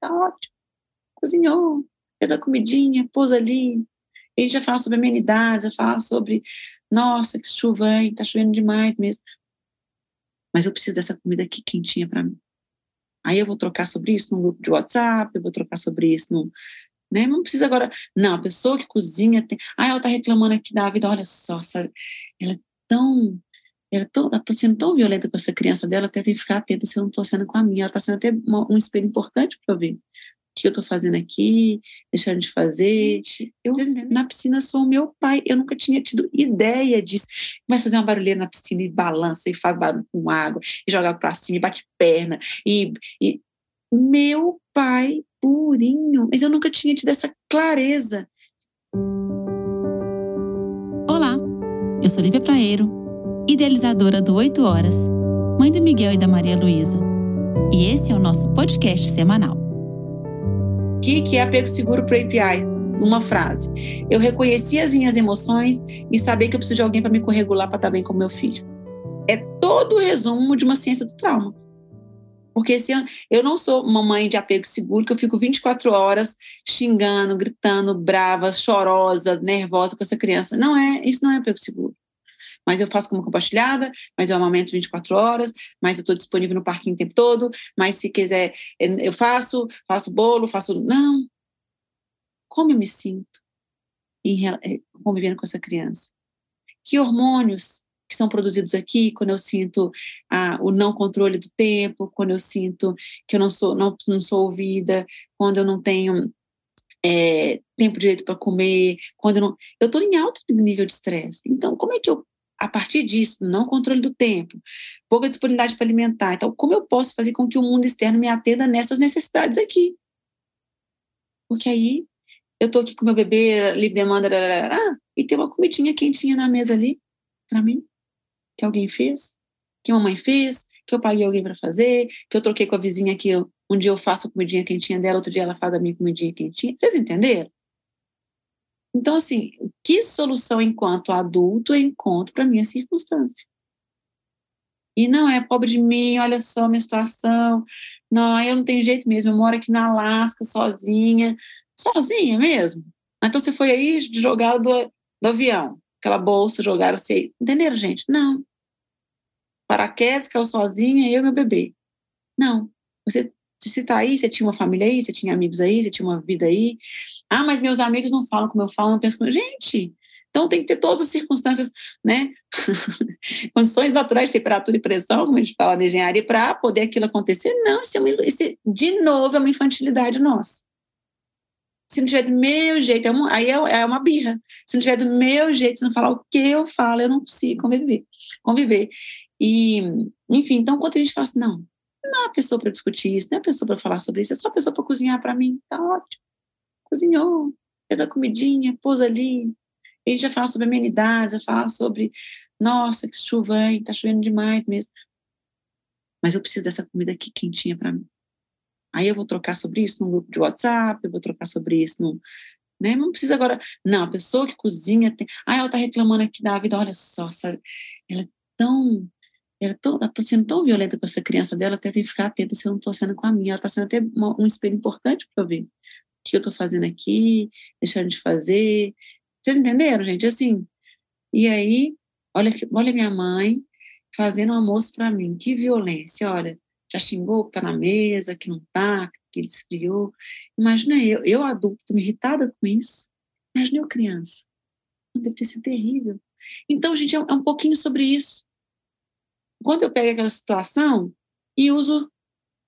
tá ótimo. Cozinhou, fez a comidinha, pôs ali. A gente já fala sobre amenidades, já fala sobre, nossa, que chuva, hein? tá chovendo demais mesmo. Mas eu preciso dessa comida aqui quentinha para mim. Aí eu vou trocar sobre isso no grupo de WhatsApp, eu vou trocar sobre isso no. Né? Não precisa agora. Não, a pessoa que cozinha tem. Ah, ela tá reclamando aqui da vida, olha só, sabe? Ela é tão ela está sendo tão violenta com essa criança dela que eu tenho que ficar atenta se eu não estou sendo com a minha. Ela está sendo até uma, um espelho importante para eu ver. O que eu estou fazendo aqui, deixando de fazer. Eu, na piscina, sou o meu pai. Eu nunca tinha tido ideia disso. Começa a fazer uma barulheira na piscina e balança, e faz barulho com água, e joga para cima, e bate perna. E, e meu pai purinho. Mas eu nunca tinha tido essa clareza. Olá, eu sou Lívia Praeiro idealizadora do 8 Horas, mãe do Miguel e da Maria Luísa. E esse é o nosso podcast semanal. O que, que é apego seguro para o API? Uma frase. Eu reconheci as minhas emoções e saber que eu preciso de alguém para me corregular para estar bem com meu filho. É todo o resumo de uma ciência do trauma. Porque se eu, eu não sou uma mãe de apego seguro, que eu fico 24 horas xingando, gritando, brava, chorosa, nervosa com essa criança. Não é, isso não é apego seguro mas eu faço como compartilhada, mas eu amamento 24 horas, mas eu estou disponível no parquinho o tempo todo, mas se quiser eu faço, faço bolo, faço. Não. Como eu me sinto em, eh, convivendo com essa criança? Que hormônios que são produzidos aqui quando eu sinto ah, o não controle do tempo, quando eu sinto que eu não sou, não, não sou ouvida, quando eu não tenho é, tempo direito para comer, quando eu não. Eu estou em alto nível de estresse. Então, como é que eu a partir disso, não controle do tempo, pouca disponibilidade para alimentar. Então, como eu posso fazer com que o mundo externo me atenda nessas necessidades aqui? Porque aí eu estou aqui com meu bebê, livre demanda, e tem uma comidinha quentinha na mesa ali, para mim, que alguém fez, que a mamãe fez, que eu paguei alguém para fazer, que eu troquei com a vizinha que um dia eu faço a comidinha quentinha dela, outro dia ela faz a minha comidinha quentinha. Vocês entenderam? Então, assim, que solução enquanto adulto eu encontro para minha circunstância? E não é pobre de mim, olha só a minha situação. Não, eu não tenho jeito mesmo, eu moro aqui na Alasca sozinha. Sozinha mesmo? Então você foi aí jogar do, do avião, aquela bolsa, jogaram você. Entenderam, gente? Não. Paraquedas, caiu sozinha, eu e meu bebê. Não. Você você está aí, você tinha uma família aí, você tinha amigos aí, você tinha uma vida aí. Ah, mas meus amigos não falam como eu falo, não pensam como. Gente, então tem que ter todas as circunstâncias, né? Condições naturais temperatura e pressão, como a gente fala na engenharia, para poder aquilo acontecer. Não, isso, é uma, isso de novo é uma infantilidade nossa. Se não tiver do meu jeito, é uma, aí é, é, uma birra. Se não tiver do meu jeito, se não falar o que eu falo, eu não consigo conviver. conviver. E, enfim, então, quando a gente fala assim, não, não é pessoa para discutir isso, não é pessoa para falar sobre isso, é só a pessoa para cozinhar para mim. Tá ótimo. Cozinhou, fez a comidinha, pôs ali. A gente já fala sobre amenidades, já fala sobre, nossa, que chuva, hein? Tá chovendo demais mesmo. Mas eu preciso dessa comida aqui quentinha para mim. Aí eu vou trocar sobre isso no grupo de WhatsApp, eu vou trocar sobre isso no. Né? Não precisa agora. Não, a pessoa que cozinha tem. Ah, ela tá reclamando aqui da vida, olha só, sabe? Ela é tão ela está sendo tão violenta com essa criança dela eu tenho que ficar atenta se eu não estou sendo com a minha. Ela está sendo até uma, um espelho importante para eu ver que eu estou fazendo aqui, deixando de fazer. Vocês entenderam, gente? Assim, e aí, olha, olha minha mãe fazendo um almoço para mim. Que violência, olha. Já xingou que está na mesa, que não está, que desfriou. Imagina eu, eu adulto, estou irritada com isso. Imagina eu criança. Deve ter sido terrível. Então, gente, é um, é pouquinho sobre isso quando eu pego aquela situação e uso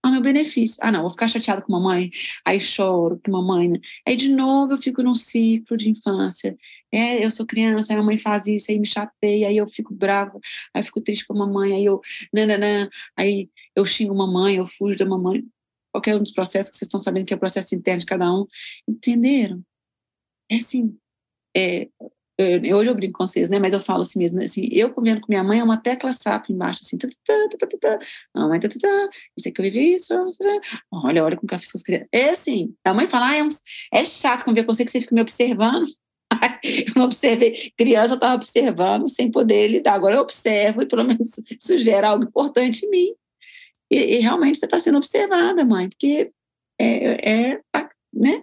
ao meu benefício. Ah, não, vou ficar chateada com mamãe, aí choro com mamãe. Né? Aí, de novo, eu fico num ciclo de infância. É, eu sou criança, aí a mãe faz isso, aí me chateia, aí eu fico bravo, aí eu fico triste com a mamãe, aí eu, nananã, aí eu xingo mamãe, eu fujo da mamãe. Qualquer um dos processos que vocês estão sabendo que é o processo interno de cada um. Entenderam? É assim, é, eu, hoje eu brinco com vocês, né? Mas eu falo assim mesmo, assim, eu convivendo com minha mãe é uma tecla SAP embaixo, assim, tá, tá, tá, tá, tá, tá, tá, isso que eu vivi isso, olha, olha como que eu fiz com as crianças. É assim, a mãe fala, ah, é, um, é chato conviver com você que você fica me observando. eu não observei, criança eu estava observando sem poder lidar, agora eu observo e pelo menos isso gera algo importante em mim. E, e realmente você está sendo observada, mãe, porque é, é tá, né?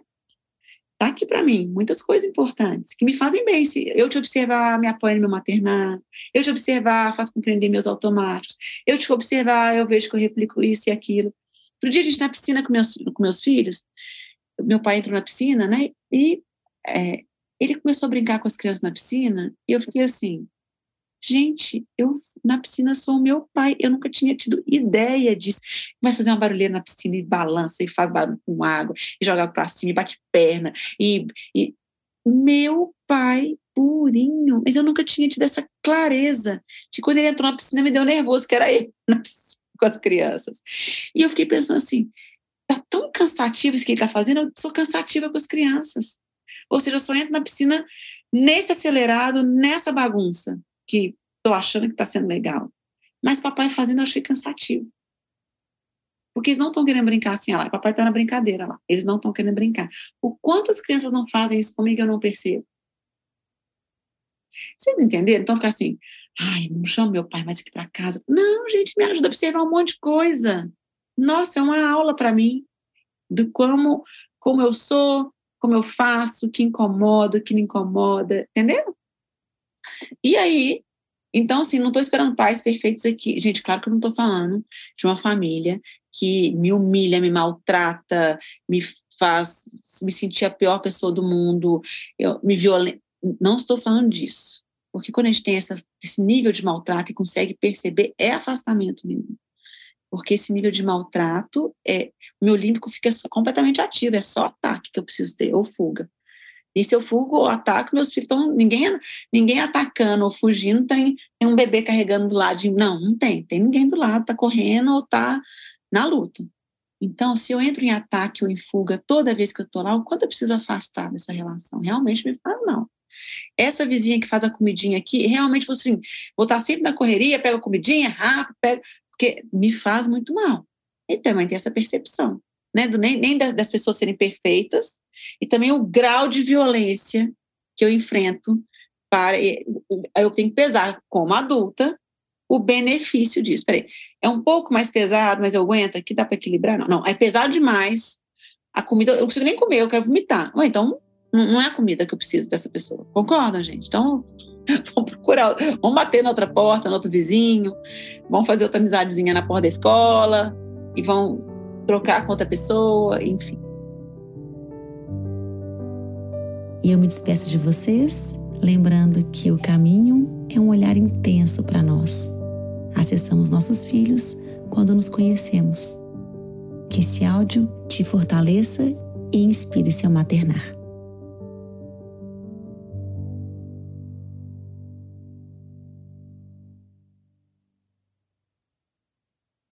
Tá aqui para mim muitas coisas importantes que me fazem bem. Se eu te observar, me apoio no meu maternar. Eu te observar, faço compreender meus automáticos. Eu te observar, eu vejo que eu replico isso e aquilo. Outro dia a gente na piscina com meus, com meus filhos, meu pai entrou na piscina, né? E é, ele começou a brincar com as crianças na piscina e eu fiquei assim, gente, eu na piscina sou o meu pai, eu nunca tinha tido ideia disso. Começa a fazer uma barulheira na piscina e balança e faz barulho com água e joga para cima e bate perna e, e meu pai purinho, mas eu nunca tinha tido essa clareza de quando ele entrou na piscina me deu nervoso que era ele com as crianças. E eu fiquei pensando assim, tá tão cansativo isso que ele tá fazendo, eu sou cansativa com as crianças. Ou seja, eu só entro na piscina nesse acelerado, nessa bagunça, que estou achando que está sendo legal. Mas papai fazendo eu achei cansativo. Porque eles não estão querendo brincar assim, lá, papai está na brincadeira lá. Eles não estão querendo brincar. O quanto as crianças não fazem isso comigo, eu não percebo. Vocês entenderam? Então fica assim, ai, não chamo meu pai mais aqui para casa. Não, gente, me ajuda a observar um monte de coisa. Nossa, é uma aula para mim do como, como eu sou, como eu faço, o que incomoda, o que não incomoda, entendeu? E aí, então, assim, não estou esperando pais perfeitos aqui. Gente, claro que eu não estou falando de uma família que me humilha, me maltrata, me faz me sentir a pior pessoa do mundo, eu me violenta. Não estou falando disso. Porque quando a gente tem essa, esse nível de maltrato e consegue perceber, é afastamento mesmo porque esse nível de maltrato, é, meu límbico fica completamente ativo, é só ataque que eu preciso ter, ou fuga. E se eu fugo ou ataco, meus filhos estão. Ninguém, ninguém atacando ou fugindo tem, tem um bebê carregando do lado. De, não, não tem. Tem ninguém do lado, está correndo ou está na luta. Então, se eu entro em ataque ou em fuga toda vez que eu estou lá, o quanto eu preciso afastar dessa relação? Realmente me fala, não. Essa vizinha que faz a comidinha aqui, realmente vou, assim, vou estar sempre na correria, pega a comidinha, rápido, pega porque me faz muito mal. E também tem essa percepção, né? Do, nem, nem das pessoas serem perfeitas, e também o grau de violência que eu enfrento para. Eu tenho que pesar como adulta o benefício disso. Peraí, é um pouco mais pesado, mas eu aguento aqui, dá para equilibrar? Não, não, é pesado demais. A comida, eu não consigo nem comer, eu quero vomitar. Ou então, não é a comida que eu preciso dessa pessoa. Concordam, gente? Então, vamos procurar, vamos bater na outra porta, no outro vizinho, vão fazer outra amizadezinha na porta da escola e vão trocar com outra pessoa, enfim. E eu me despeço de vocês, lembrando que o caminho é um olhar intenso para nós. Acessamos nossos filhos quando nos conhecemos. Que esse áudio te fortaleça e inspire seu maternar.